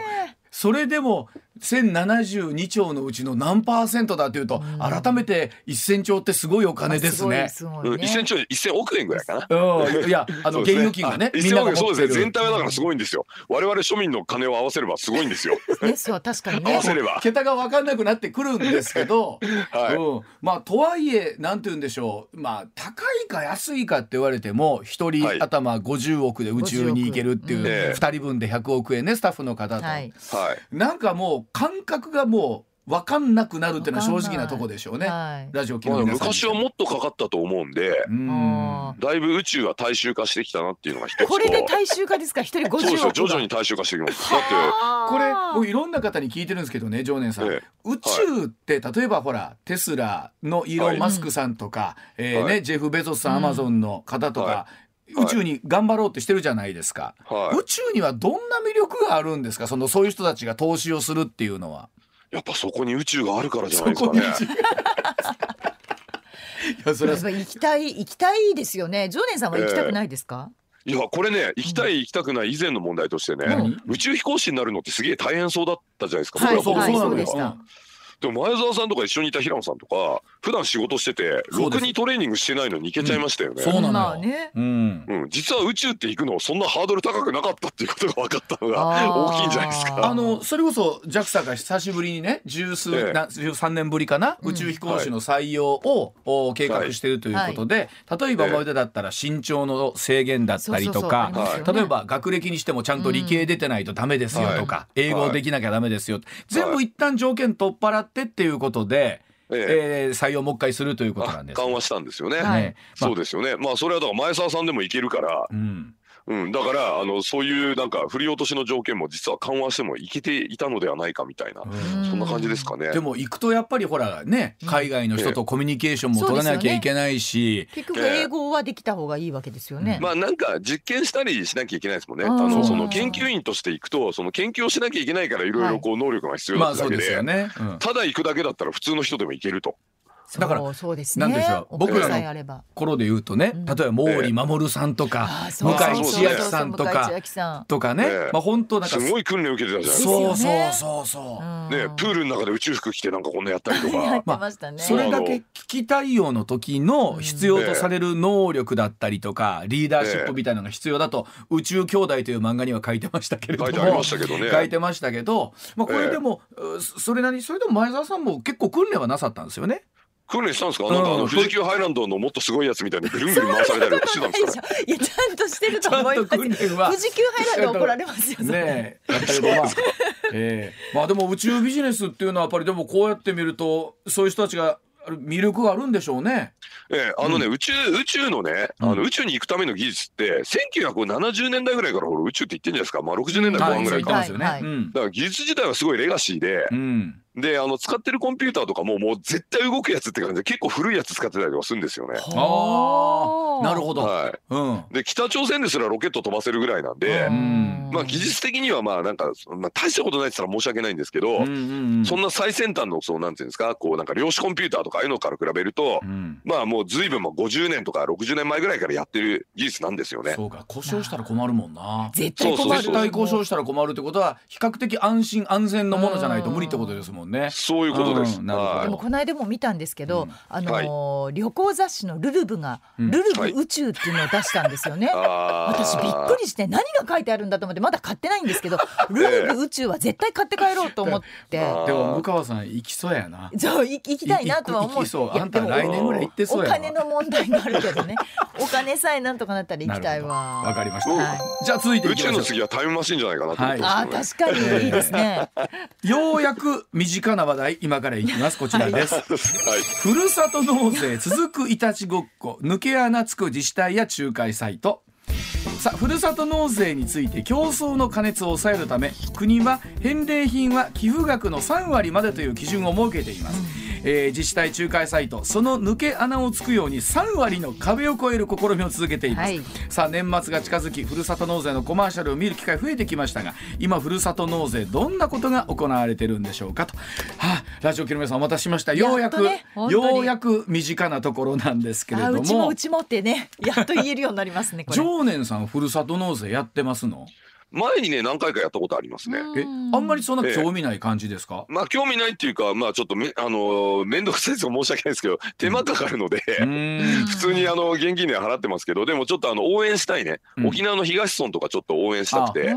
Speaker 1: それでも1072兆のうちの何パーセントだというと
Speaker 2: うん
Speaker 1: 改めて1000兆ってすごいお金ですね。
Speaker 3: うん、
Speaker 2: すね
Speaker 3: 1000兆1000億円ぐらいかな。
Speaker 1: うん、いやあの現預金がね
Speaker 3: あ
Speaker 1: みんな
Speaker 3: 1000
Speaker 1: が
Speaker 3: そうですね全体はだからすごいんですよ。我々庶民の金を合わせればすごいんですよ。
Speaker 2: ね、そう確かにね (laughs)
Speaker 3: 合わ。せれば。
Speaker 1: 桁が分かんなくなってくるんですけど、(laughs)
Speaker 3: はい
Speaker 1: うん、まあとはいえなんて言うんでしょうまあ高いか安いかって言われても一人
Speaker 3: はい
Speaker 1: 頭50億で宇宙に行けるっていう
Speaker 2: 50億
Speaker 3: うん
Speaker 1: 2人分で100億円ねスタッフの方と、
Speaker 2: はい。
Speaker 3: はい。
Speaker 1: なんかもう感覚がもう分かんなくなるっていうのは正直なとこでしょうね。
Speaker 2: はい。
Speaker 1: ラジオ機
Speaker 3: まあ、
Speaker 1: の皆さん
Speaker 3: 昔はもっとかかったと思うんで、
Speaker 1: うん
Speaker 2: あ
Speaker 3: だいぶ宇宙は大衆化してきたなっていうのが一つと。
Speaker 2: これで大衆化ですか？一人五十億が。
Speaker 3: そうですよ。徐々に大衆化してきます。だって。
Speaker 2: はあ
Speaker 1: これ僕いろんな方に聞いてるんですけどね常念さん、
Speaker 3: ええ
Speaker 1: 宇宙って例えばほらテスラのイーロン・マスクさんとか、えーね
Speaker 3: はい
Speaker 1: ジェフ・ベゾスさん、アマゾンの方とか、
Speaker 3: は
Speaker 1: 宇宙に頑張ろうってしてるじゃないですか、
Speaker 3: はい
Speaker 1: 宇宙にはどんな魅力があるんですか？そのそういう人たちが投資をするっていうのは。
Speaker 3: やっぱそこに宇宙があるからじゃないですかね。(laughs)
Speaker 1: いやそれは
Speaker 2: やっぱ行きたい行きたいですよね。常念さんは行きたくないですか？
Speaker 3: いやこれね行きたい行きたくない以前の問題としてね、
Speaker 1: 何？
Speaker 3: 宇宙飛行士になるのってすげえ大変そうだったじゃないですか。
Speaker 2: はい
Speaker 3: 僕ら
Speaker 1: そう
Speaker 2: でした
Speaker 3: でも前澤さんとか一緒にいた平野さんとか普段仕事しててろくにトレーニングしてないのに行けちゃいましたよね。
Speaker 1: うん、そうなの
Speaker 2: よ、ね、う
Speaker 3: ん、うん、実は宇宙って行くのそんなハードル高くなかったっていうことが分かったのが大きいんじゃないですか。
Speaker 1: あのそれこそ JAXA が久しぶりにね十数、ええ、な13年ぶりかな、宇宙飛行士の採用を、はい、計画しているということで、はい、例えば今までだったら身長の制限だったりとか、例えば学歴にしてもちゃんと理系出てないとダメですよとか、英語できなきゃダメですよ、全部一旦条件取っ払ってっていうことで。ええ。ー、採用もう一回するということなんです
Speaker 3: 緩和したんですよね、はい、そうですよね。まあそれはだから前澤さんでもいけるから、うん、うん、だからあのそういうなんか振り落としの条件も実は緩和してもいけていたのではないかみたいなそんな感じですかね。
Speaker 1: でも行くとやっぱりほらね海外の人とコミュニケーションも取らなきゃいけないし、
Speaker 2: ね、結局英語はできた方がいいわけですよね、
Speaker 3: まあなんか実験したりしなきゃいけないですもんね。あのその研究員として行くとその研究をしなきゃいけないからいろいろこう能力が必要だだけで,、ただ行くだけだったら普通の人でも行けると。
Speaker 2: だからそうですね。なんでしょ
Speaker 1: う。僕らの頃で言うとね、例えば毛利守さんとか、向井千秋さんとかとかね、まあ本当なんか
Speaker 3: すごい訓練受けてたじゃ
Speaker 1: ないですか。そう。そうそうそ
Speaker 3: う。ね、プールの中で宇宙服着てなんかこんなやったりとか。
Speaker 2: まあ
Speaker 1: それだけ危機対応の時の必要とされる能力だったりとか、リーダーシップみたいなのが必要だと宇宙兄弟という漫画には書いてましたけれども、書いてましたけどね。書いてましたけど、まあこれでもそれなりそれでも前澤さんも結構訓練はなさったんですよね。
Speaker 3: 訓練したんですか、なんかあの富士急ハイランドのもっとすごいやつみたいにぐるんぐるん回されたりしてたんですか、
Speaker 2: いやちゃんとしてると思います富士急ハイランド怒られますよ。ね
Speaker 1: やったけどまあ、え。ー、まあでも宇宙ビジネスっていうのはやっぱりでもこうやって見るとそういう人たちが魅力があるんでしょうね。
Speaker 3: ええ、あのね、うん、宇宙、宇宙のね、あの宇宙に行くための技術って、1970年代ぐらいからほら宇宙って言ってんじゃないですか。まあ60年代後半ぐらいか。はい。はいはい、だから技術自体はすごいレガシーで、うんで、あの、使ってるコンピューターとかも、もう絶対動くやつって感じで、結構古いやつ使ってたりとかするんですよね。
Speaker 1: ああ、なるほど。
Speaker 3: はい。うん。で、北朝鮮ですらロケット飛ばせるぐらいなんで、まあ、技術的には、まあ、なんか、まあ、大したことないって言ったら申し訳ないんですけど、そんな最先端の、そう、なんていうんですか、こう、なんか量子コンピューターとか、ああいうのから比べると、まあ、もう随分もう50年とか60年前ぐらいからやってる技術なんですよね。
Speaker 1: そうか、故障したら困るもんな。
Speaker 2: 絶対困る。
Speaker 1: 絶対故障したら困るってことは、比較的安心安全のものじゃないと無理ってことですもんね。
Speaker 3: そういうことです。
Speaker 2: でもこの間も見たんですけど、あの旅行雑誌のルルブが、ルルブ宇宙っていうのを出したんですよね。私びっくりして何が書いてあるんだと思ってまだ買ってないんですけど、(laughs) ルルブ宇宙は絶対買って帰ろうと思って。(laughs)
Speaker 1: でも向川さん行きそうやな。
Speaker 2: そう行きたいなとは思う。
Speaker 1: あんた来年ぐらい行ってそう
Speaker 2: やお金の問題があるけどね。(laughs) お金さえなんとかなったら行きたいわ。
Speaker 1: わかりました。じゃあ続いて
Speaker 3: 宇宙の次はタイムマシンじゃないかなと思ってあ
Speaker 2: 確かにいいですね。
Speaker 1: ようやく身近な話題今からいきます。こちらです。はい、ふるさと納税続くいたちごっこ抜け穴つく自治体や仲介サイトさあふるさと納税について競争の過熱を抑えるため国は返礼品は寄付額の3割までという基準を設けています、うんえー、自治体仲介サイトその抜け穴をつくように3割の壁を越える試みを続けています、はい、さあ年末が近づきふるさと納税のコマーシャルを見る機会増えてきましたが今ふるさと納税どんなことが行われてるんでしょうかと、はあ、ラジオ機の皆さんお待たせしました。ようやく、ね、ようやく身近なところなんですけれども。
Speaker 2: うちもうちもってねやっと言えるようになりますね (laughs)
Speaker 1: 常念さんふるさと納税やってますの？
Speaker 3: 前にね何回かやったことありますね。
Speaker 1: えあんまりそんな興味ない感じですか、
Speaker 3: まあ興味ないっていうかまあちょっとめ (laughs) あの面倒くさいです申し訳ないですけど手間かかるので (laughs) 普通にあの現金で払ってますけどでもちょっとあの応援したいね、沖縄の東村とかちょっと応援したくて。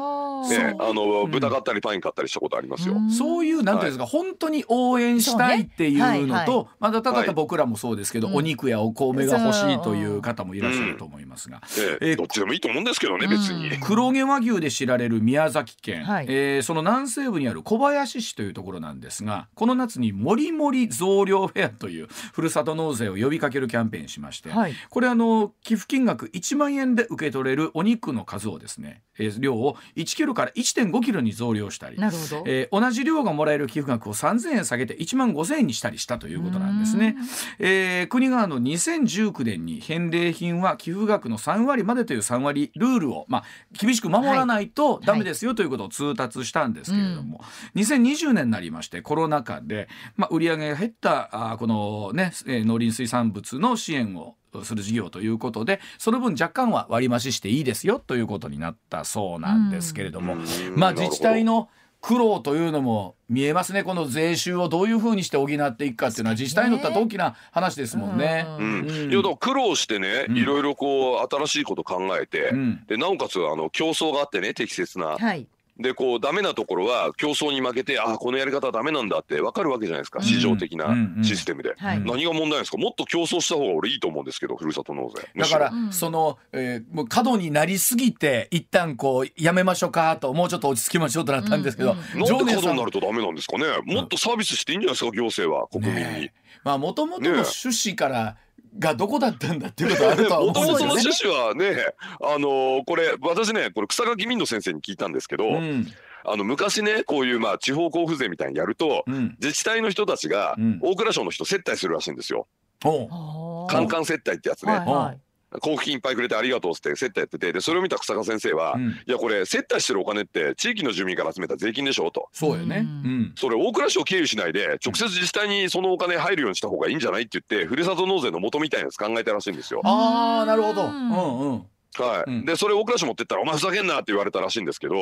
Speaker 3: ね、あの豚買ったりパイン買ったりしたことありますよ。
Speaker 1: そういうなんていうんですか、本当に応援したいっていうのと、まだただ僕らもそうですけど、お肉やお米が欲しいという方もいらっしゃると思いますが、
Speaker 3: えどっちでもいいと思うんですけどね別に。
Speaker 1: 黒毛和牛で知られる宮崎県、はい、えー、その南西部にある小林市というところなんですがこの夏にもりもり増量フェアという (laughs) ふるさと納税を呼びかけるキャンペーンしまして、はい、これあの寄付金額1万円で受け取れるお肉の数をですね、えー、量を1キロから1.5キロに増量したり
Speaker 2: なるほど、
Speaker 1: えー、同じ量がもらえる寄付額を3000円下げて1万5000円にしたりしたということなんですね。えー、国があの2019年に返礼品は寄付額の3割までという3割ルールを、まあ、厳しく守らないとダメですよということを通達したんですけれども、うん、2020年になりましてコロナ禍で、まあ、売り上げが減ったあこの、ね、農林水産物の支援をする事業ということでその分若干は割増していいですよということになったそうなんですけれども、まあ自治体の苦労というのも見えますね。この税収をどういうふうにして補っていくかっていうのは自治体にとっては大きな話ですもんね。
Speaker 3: うん、うん、苦労してね、いろいろこう新しいこと考えて、うん、でなおかつあの競争があってね適切な、はい、でこうダメなところは競争に負けてあこのやり方はダメなんだって分かるわけじゃないですか、市場的なシステムで、何が問題ですか？もっと競争した方が俺いいと思うんですけどふるさと納税。
Speaker 1: だから、その、えー、もう過度になりすぎて一旦こうやめましょうかともうちょっと落ち着きましょうとなったんですけど、
Speaker 3: うんうん、なんで過度になるとダメなんですかね？もっとサービスしていいんじゃないですか行政は国民に。ね
Speaker 1: まあもともとの趣旨から、ねがどこだったんだっていうことあるとは (laughs) 思うんですよね。
Speaker 3: もともとの趣旨はね、あのー、これ私ねこれ草垣民の先生に聞いたんですけど、うん、あの昔ねこういうまあ地方交付税みたいにやると、うん、自治体の人たちが大蔵省の人接待するらしいんですよ。カンカン接待ってやつね。はいはい交付金いっぱいくれてありがとうって接待やっててでそれを見た草加先生は、うん、いやこれ接待してるお金って地域の住民から集めた税金でしょと。
Speaker 1: そうよね、うん、
Speaker 3: それ大蔵省経由しないで直接自治体にそのお金入るようにした方がいいんじゃないって言ってふるさと納税の元みたいなやつ考えたらしいんですよ。
Speaker 1: あーなるほど、うんうん。
Speaker 3: はい、うん、でそれ大蔵省持ってったら「お前ふざけんな」って言われたらしいんですけど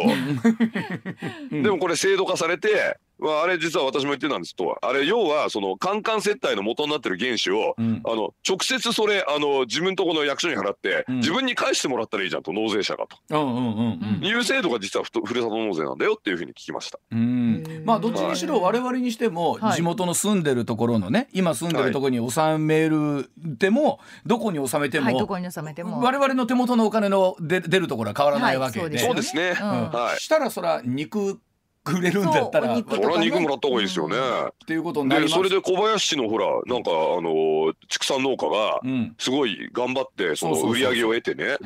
Speaker 3: でもこれ制度化されてまあ、あれ実は私も言ってたんですとあれ要はそのカンカン接待の元になってる原資を、うん、あの直接それあの自分とこの役所に払って、うん、自分に返してもらったらいいじゃんと納税者がと、うんうんうんうん、いう制度が実はふふるさと納税なんだよっていうふうに聞きました。
Speaker 1: まあどっちにしろ我々にしても、地元の住んでるところのね今住んでるところに納めるでも、どこに納めても、はい、
Speaker 2: どこに納めても。
Speaker 1: 我々の手元のお金の出出るところは変わらないわけで、はい、
Speaker 3: そうですね、
Speaker 1: はい、したらそら肉くれるんだったら、
Speaker 3: それは肉もらった方がいいですよね。
Speaker 1: っていうことになり
Speaker 3: それで小林市のほらなんかあの畜産農家がすごい頑張ってその売り上げを得てね、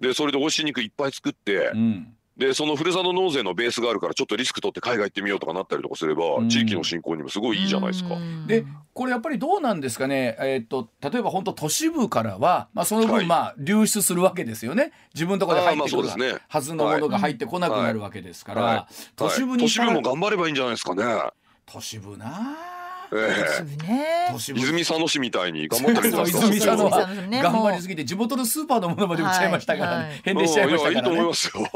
Speaker 3: でそれで美味しい肉いっぱい作って。うんでそのふるさと納税のベースがあるからちょっとリスク取って海外行ってみようとかなったりとかすれば、うん、地域の振興にもすごいいいじゃないですか。
Speaker 1: でこれやっぱりどうなんですかね、えー、っと例えば本当都市部からは、まあ、その分まあ流出するわけですよね。自分のところで入ってくるはずのものが入ってこなくなるわけですから、
Speaker 3: 都市部に都市部も頑張ればいいんじゃないですかね。
Speaker 1: 都市部な
Speaker 3: ええ、泉佐野市みたいに頑張ってるんです
Speaker 1: か。泉佐野は頑張りすぎて地元のスーパーのものまで売っちゃいましたからね。返礼しちゃいましたからね。いいと思いますよ。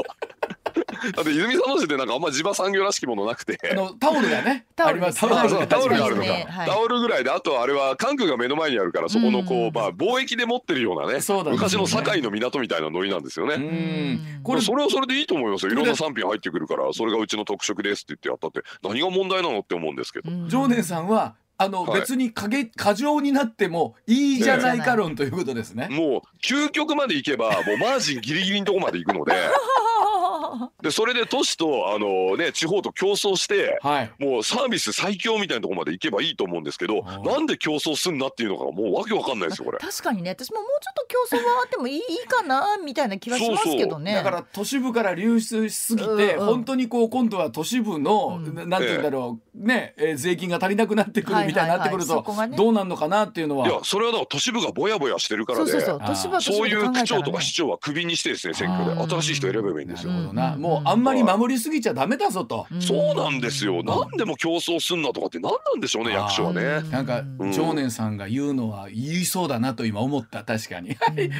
Speaker 1: (laughs)
Speaker 3: だって泉佐野市でなんかあんま地場産業らしきものなくて。
Speaker 1: あのタオルがね
Speaker 2: タオルタ
Speaker 3: オルタオルがあるのか、はい、タオルぐらいであとあれは関空が目の前にあるからそこのこう、まあ貿易で持ってるようなね、ね、昔の堺の港みたいなノリなんですよね。これそれはそれでいいと思いますよ。いろんな産品入ってくるからそれがうちの特色ですって言ってやったって何が問題なのって思うんですけど。
Speaker 1: 常念さんはあの、はい、別に過過剰になってもいいじゃないか論ということですね。
Speaker 3: もう究極までいけばもうマージンギリギリのとこまで行くので (laughs) でそれで都市とあの、ね、地方と競争して、はい、もうサービス最強みたいなところまで行けばいいと思うんですけどなんで競争すんなっていうのがもうわけわかんないですよこれ。
Speaker 2: 確かにね。私ももうちょっと競争はあってもいいかなみたいな気はしますけどね。
Speaker 1: だから都市部から流出しすぎて、うん。うん、本当にこう今度は都市部の、うん、なんて言うんだろう、えー、ね、えー、税金が足りなくなってくるみたいになってくると、はいはいはいね、どうなんのかなっていうのは。
Speaker 3: いやそれはだから都市部がぼやぼやしてるからでそういう区長とか市長はクビにしてですね選挙で。新しい人選べばいいんですよ。
Speaker 1: もうあんまり守りすぎちゃダメだぞと。
Speaker 3: そうなんですよ。何でも競争すんなとかって何なんでしょうね役所はね。
Speaker 1: なんか常念さんが言うのは言いそうだなと今思った確かに。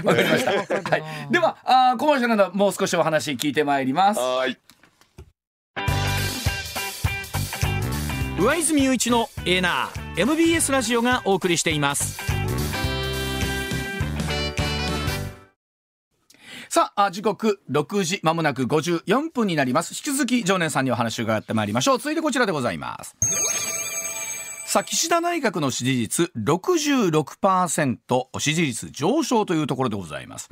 Speaker 1: わかりました。はい。ではあコマーシャルのもう少しお話聞いてまいります。はい。上泉雄一のエーナー MBS ラジオがお送りしています。さあ、時刻6時まもなく54分になります。引き続き常年さんにお話を伺ってまいりましょう。続いてこちらでございます。さあ、岸田内閣の支持率66%、支持率上昇というところでございます。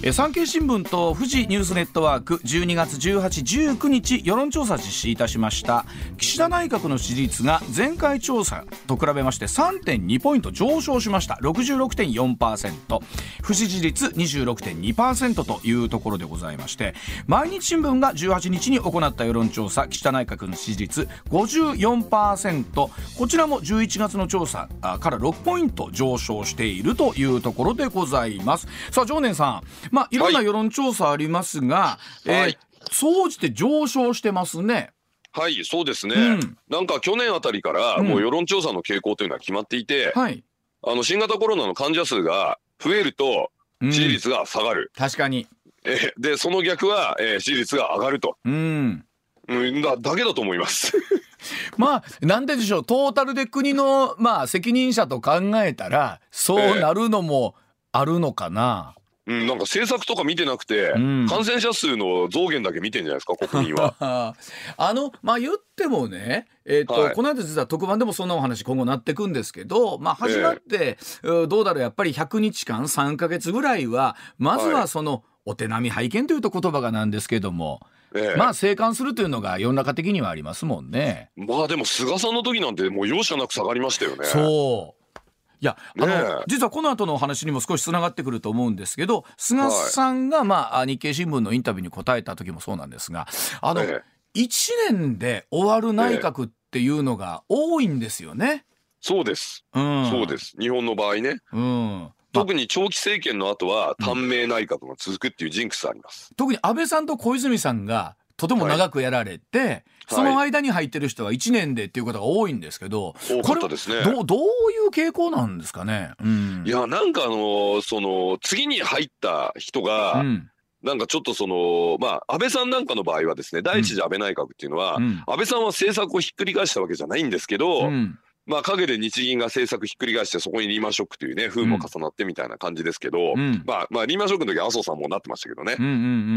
Speaker 1: え産経新聞と富士ニュースネットワーク12月18、19日世論調査実施いたしました。岸田内閣の支持率が前回調査と比べまして3.2ポイント上昇しました。66.4%不支持率26.2%というところでございまして毎日新聞が18日に行った世論調査岸田内閣の支持率54%こちらも11月の調査から6ポイント上昇しているというところでございますさあ常念さんまあいろんな世論調査ありますが、はい、えー、総じて上昇してますね。
Speaker 3: はい、そうですね、うん、なんか去年あたりからもう世論調査の傾向というのは決まっていて、うん、はい、あの新型コロナの患者数が増えると支持率が下がる。
Speaker 1: うん、確かに。
Speaker 3: えでその逆は、えー、支持率が上がると。うんうん、だだけだと思います。(laughs)
Speaker 1: まあなんででしょうトータルで国のまあ責任者と考えたらそうなるのもあるのかな。
Speaker 3: えうん、なんか政策とか見てなくて、うん、感染者数の増減だけ見てんじゃないですか国民は。(laughs)
Speaker 1: あのまあ言ってもね、えーと、はい、この間実は特番でもそんなお話今後なってくんですけど、まあ、始まって、えー、どうだろうやっぱり100日間3か月ぐらいはまずはその、お手並み拝見というと言葉がなんですけども。ええ、まあ生還するというのが世の中的にはありますもんね。
Speaker 3: まあでも菅さんの時なんてもう容赦なく下がりましたよね。
Speaker 1: そう。いやあの、実はこの後のお話にも少しつながってくると思うんですけど菅さんが、まあ、日経新聞のインタビューに答えた時もそうなんですがあの、ええ、1年で終わる内閣っていうのが多いんですよね。
Speaker 3: そうです、うん、そうです。日本の場合ね。うん特に長期政権の後は短命内閣が続くっていうジンクスあります、
Speaker 1: 特に安倍さんと小泉さんがとても長くやられて、はい、その間に入ってる人は1年でっていうことが多いんですけど、
Speaker 3: 多かったですね。
Speaker 1: どどういう傾向なんですかね、
Speaker 3: うん、いやなんかあのその次に入った人が、うん。なんかちょっとそのまあ安倍さんなんかの場合はですね第一次安倍内閣っていうのは、うん、安倍さんは政策をひっくり返したわけじゃないんですけど、うん、まあ陰で日銀が政策ひっくり返してそこにリーマンショックというね風も重なってみたいな感じですけど、うん、まあまあリーマンショックの時麻生さんもなってましたけどね、うんうんう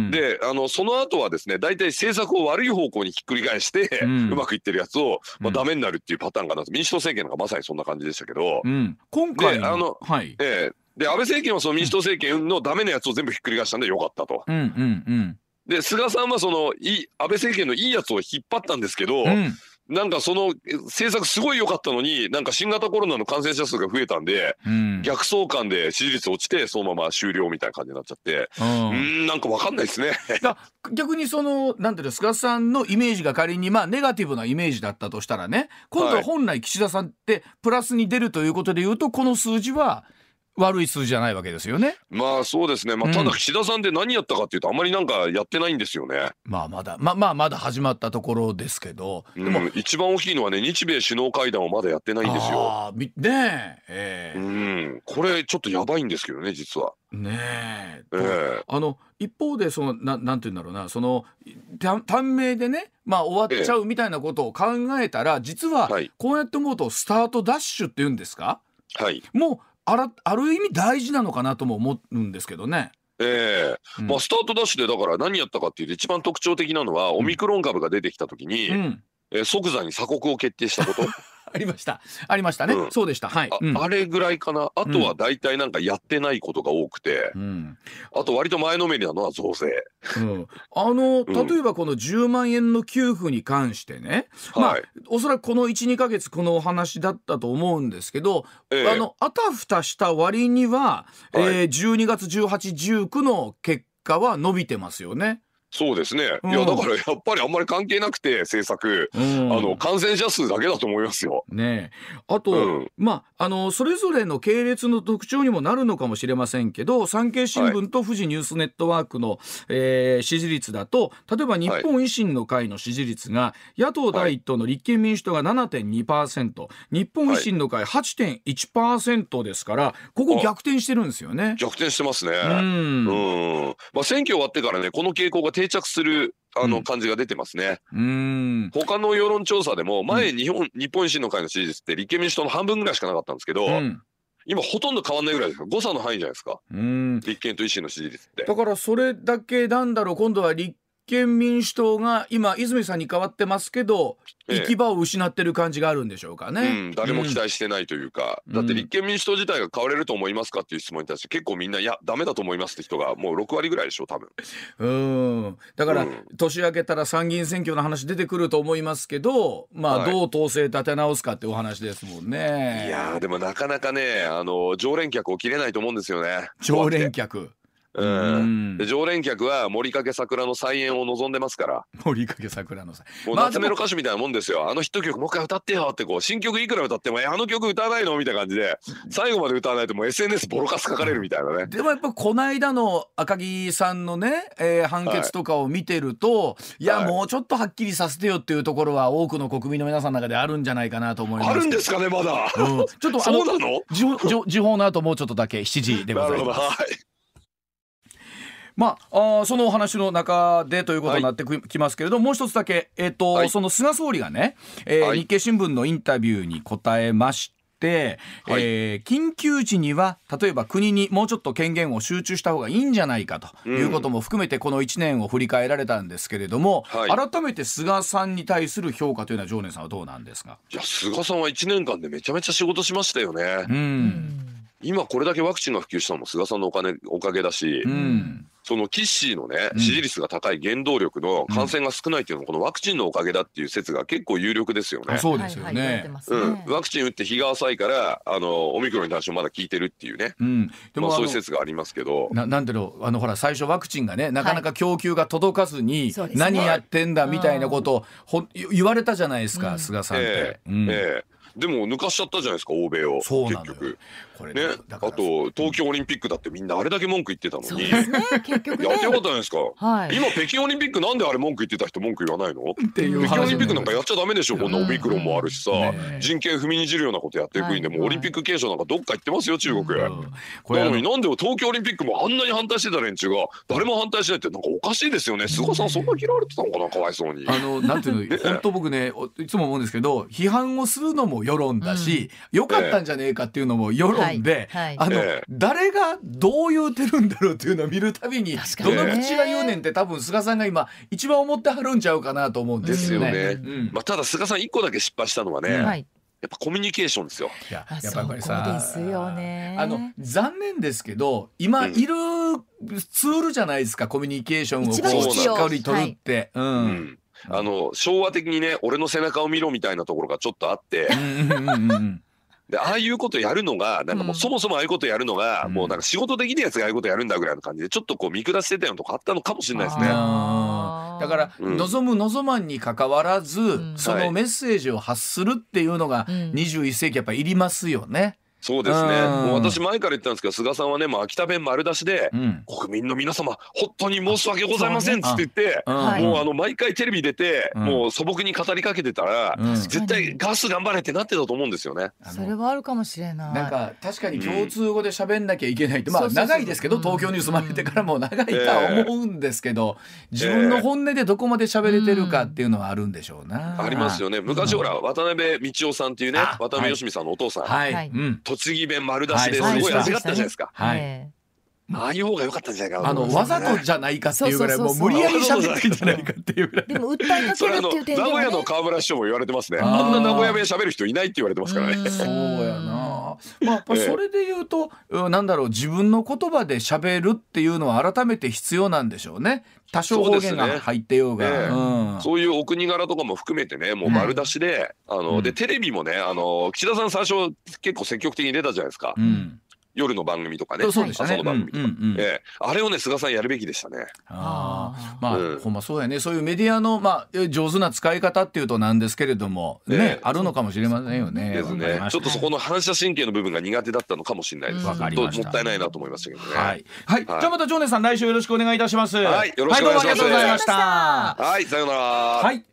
Speaker 3: ん、であのその後はですね大体政策を悪い方向にひっくり返して、うん、うまくいってるやつを、まあ、ダメになるっていうパターンかなと民主党政権なんかまさにそんな感じでしたけど、
Speaker 1: うん、今回あの、
Speaker 3: はい、えー、で安倍政権はその民主党政権のダメなやつを全部ひっくり返したんでよかったと。うんうんうんで菅さんはそのい安倍政権のいいやつを引っ張ったんですけど、うん、なんかその政策すごい良かったのになんか新型コロナの感染者数が増えたんで、うん、逆相関で支持率落ちてそのまま終了みたいな感じになっちゃって。うん。なんか分かんないですね。
Speaker 1: 逆にそのなんていうの菅さんのイメージが仮にまあネガティブなイメージだったとしたらね今度は本来岸田さんってプラスに出るということでいうとこの数字は悪い数字じゃないわけですよね。
Speaker 3: まあそうですね。まあ、ただ岸田さんで何やったかっていうと、あんまりなんかやってないんですよね。
Speaker 1: まあまだ。まあまあまだ始まったところですけど、
Speaker 3: でも、うん、一番大きいのはね日米首脳会談をまだやってないんですよ。あ
Speaker 1: ねえ。
Speaker 3: えー、うん。これちょっとやばいんですけどね実は。
Speaker 1: ねえ。えー、あの一方でそのななんて言うんだろうな。その短命でねまあ終わっちゃうみたいなことを考えたら、えー、実はこうやって思うとスタートダッシュっていうんですか、はい、もうあらある意味大事なのかなとも思うんですけどね。
Speaker 3: ええーうん、まあスタートダッシュでだから何やったかっていうと一番特徴的なのは、オミクロン株が出てきた時に、うん、えー、即座に鎖国を決定したこと。(laughs)
Speaker 1: ありました。ありましたね。うん、そうでした。はい、
Speaker 3: あうん、あれぐらいかな。あとは大体なんかやってないことが多くて、うん、あと割と前のめりなのは増税。
Speaker 1: うん、あの例えばこの10万円の給付に関してね、まあ、おそらくこの12か月このお話だったと思うんですけど、えー、あのあたふたした割には、はい、えー、12月18、19の結果は伸びてますよね。
Speaker 3: そうですね、うん、いやだからやっぱりあんまり関係なくて政策、うん、あの感染者数だけだと思いますよ。
Speaker 1: ねあと、うん、まああのそれぞれの系列の特徴にもなるのかもしれませんけど産経新聞と富士ニュースネットワークの、はい、えー、支持率だと例えば日本維新の会の支持率が、野党第一党の立憲民主党が7.2%、はい、日本維新の会8.1%ですからここ逆転してるんですよね。
Speaker 3: 逆転してますね。うん、まあ、選挙終わってからねこの傾向が定着するあの感じが出てますね。うん、他の世論調査でも前日本、日本維新の会の支持率って立憲民主党の半分ぐらいしかなかったんですけど、うん、今ほとんど変わんないぐらいです誤差の範囲じゃないですか。立憲と維新の支持率って。
Speaker 1: だからそれだけなんだろう。今度は立憲民主党が今泉さんに変わってますけど行き場を失ってる感じがあるんでしょうかね、う
Speaker 3: ん、誰も期待してないというか、うん、だって立憲民主党自体が変われると思いますかっていう質問に対して結構みんないやダメだと思いますって人がもう6割ぐらいでしょ多分。
Speaker 1: うん。だから、うん、年明けたら参議院選挙の話出てくると思いますけどまあ、どう統制立て直すかってお話ですもんね。
Speaker 3: いやでもなかなかねあの常連客を切れないと思うんですよね。
Speaker 1: 常連客
Speaker 3: うん、で常連客は森掛桜の再演を望んでますから。
Speaker 1: 森掛桜の
Speaker 3: 再もう夏メロ歌手みたいなもんですよ、あのヒット曲もう一回歌ってよってこう新曲いくら歌ってもあの曲歌わないのみたいな感じで最後まで歌わないともう SNS ボロカス書かれるみたいなね。
Speaker 1: でもやっぱこの間の赤木さんのね、えー、判決とかを見てると、はい、いや、もうちょっとはっきりさせてよっていうところは多くの国民の皆さんの中であるんじゃないかなと思います。
Speaker 3: あるんですかねまだ、うん、
Speaker 1: ちょっと
Speaker 3: そうなの？
Speaker 1: 時報の後もうちょっとだけ7時でございます。はいまあ、あそのお話の中でということになってきますけれども、はい、もう一つだけ、えーと、はい、その菅総理がね、えー、はい、日経新聞のインタビューに答えまして、はい、えー、緊急時には例えば国にもうちょっと権限を集中した方がいいんじゃないかということも含めてこの1年を振り返られたんですけれども、はい、改めて菅さんに対する評価というのは常念さんはどうなんですか？
Speaker 3: いや菅さんは1年間でめちゃめちゃ仕事しましたよね。うん今これだけワクチンが普及したのも菅さんのお金おかげだし、うん、そのキッシーのね支持率が高い原動力の感染が少ないっていうのもこのワクチンのおかげだっていう説が結構有力ですよね。
Speaker 1: そうですよね。
Speaker 3: うん、ワクチン打って日が浅いからあのオミクロンに対してまだ効いてるっていうね。うん、でも、まあ、そういう説がありますけど。
Speaker 1: ななんだろうあのほら最初ワクチンがねなかなか供給が届かずに、はい、何やってんだみたいなことをほ言われたじゃないですか、うん、菅さんって。えー、うん。え
Speaker 3: ーでも抜かしちゃったじゃないですか欧米を。結局ね。あと東京オリンピックだってみんなあれだけ文句言ってたのに、ね、結やってよかったじゃないですか、はい、今北京オリンピックなんであれ文句言ってた人文句言わないの？っていう北京オリンピックなんかやっちゃダメでしょこんなオミクロンもあるしさ、ね、人権踏みにじるようなことやっていくんで、もうオリンピック継承なんかどっか行ってますよ中国、うん、なのになんで東京オリンピックもあんなに反対してた連中が誰も反対しないってなんかおかしいですよね。菅さんそんな嫌われてたのかなかわいそうに。
Speaker 1: あのなんていうの本当僕ねいつも思うんですけど批判をするのも世論だし、良かったんじゃねえかっていうのも世論で、あの、誰がどう言うてるんだろうっていうのを見るたびに、どの口が言うねんって多分菅さんが今一番思ってはるんちゃうかなと思うんですよね。
Speaker 3: ですよね。まあただ菅さん一個だけ失敗したのはね、はいやっぱコミュニケーションですよ。
Speaker 2: いや、やっぱりこれさ、ですよね。
Speaker 1: あの残念ですけど、今いるツールじゃないですか、コミュニケーションをこうしっかり取るって。うん。
Speaker 3: あの昭和的にね俺の背中を見ろみたいなところがちょっとあって。でああいうことやるのがなんかもうそもそもああいうことやるのが、もうなんか仕事できるやつがああいうことやるんだぐらいの感じでちょっとこう見下してたようなとこあったのかもしれないですね。だ
Speaker 1: から、望む望まんにかかわらず、そのメッセージを発するっていうのが21世紀やっぱいりますよね。
Speaker 3: そうですね、もう私前から言ってたんですけど菅さんはねもう秋田弁丸出しで、うん、国民の皆様本当に申し訳ございませんっつって言って、もうあの毎回テレビ出て、もう素朴に語りかけてたら、絶対ガス頑張れってなってたと思うんですよね。
Speaker 2: それはあるかもしれない。
Speaker 1: なんか確かに共通語で喋んなきゃいけないって、まあ長いですけど、東京に住まれてからも長いとは思うんですけど、自分の本音でどこまで喋れてるかっていうのはあるんでしょうな。
Speaker 3: ありますよね。昔ほら渡辺道夫さんっていうね渡辺義美さんのお父さん、はい、栃木弁丸出しですごい味があったじゃないですか。はい。ああいう方が良かったんじゃないか
Speaker 1: あのわざとじゃないかっていうぐらいもう無理やり喋ってんじゃないかっていうぐらい。
Speaker 2: でも訴えかけるっていう点
Speaker 3: で名古屋の河村市長も言われてますね。あんな名古屋弁喋る人いないって言われてますからね。
Speaker 1: そうやな。まあやっぱそれで言うと、なんだろう自分の言葉で喋るっていうのは改めて必要なんでしょうね。多少方言が入ってようが、
Speaker 3: そういうお国柄とかも含めてねもう丸出しで、あのでテレビもねあの岸田さん最初結構積極的に出たじゃないですか。うん夜の番組とかね。
Speaker 1: そうでしたね。
Speaker 3: 朝の番組とか、うんうんうん、えー、あれをね菅さんやるべきでしたね。
Speaker 1: ああまあ、うん、ほんまそうやね。そういうメディアの、まあ、上手な使い方っていうとなんですけれどもね、ねあるのかもしれませんよね。
Speaker 3: ですね。ちょっとそこの反射神経の部分が苦手だったのかもしれないです。わ、かりました。もったいないなと思いましたけどね。
Speaker 1: はい、はい、じゃあまた常念さん来週よろしくお願いいたします。
Speaker 3: はい。よろしくお願いします、はい、
Speaker 1: ありがとうございました。
Speaker 3: はいさようなら。
Speaker 1: はい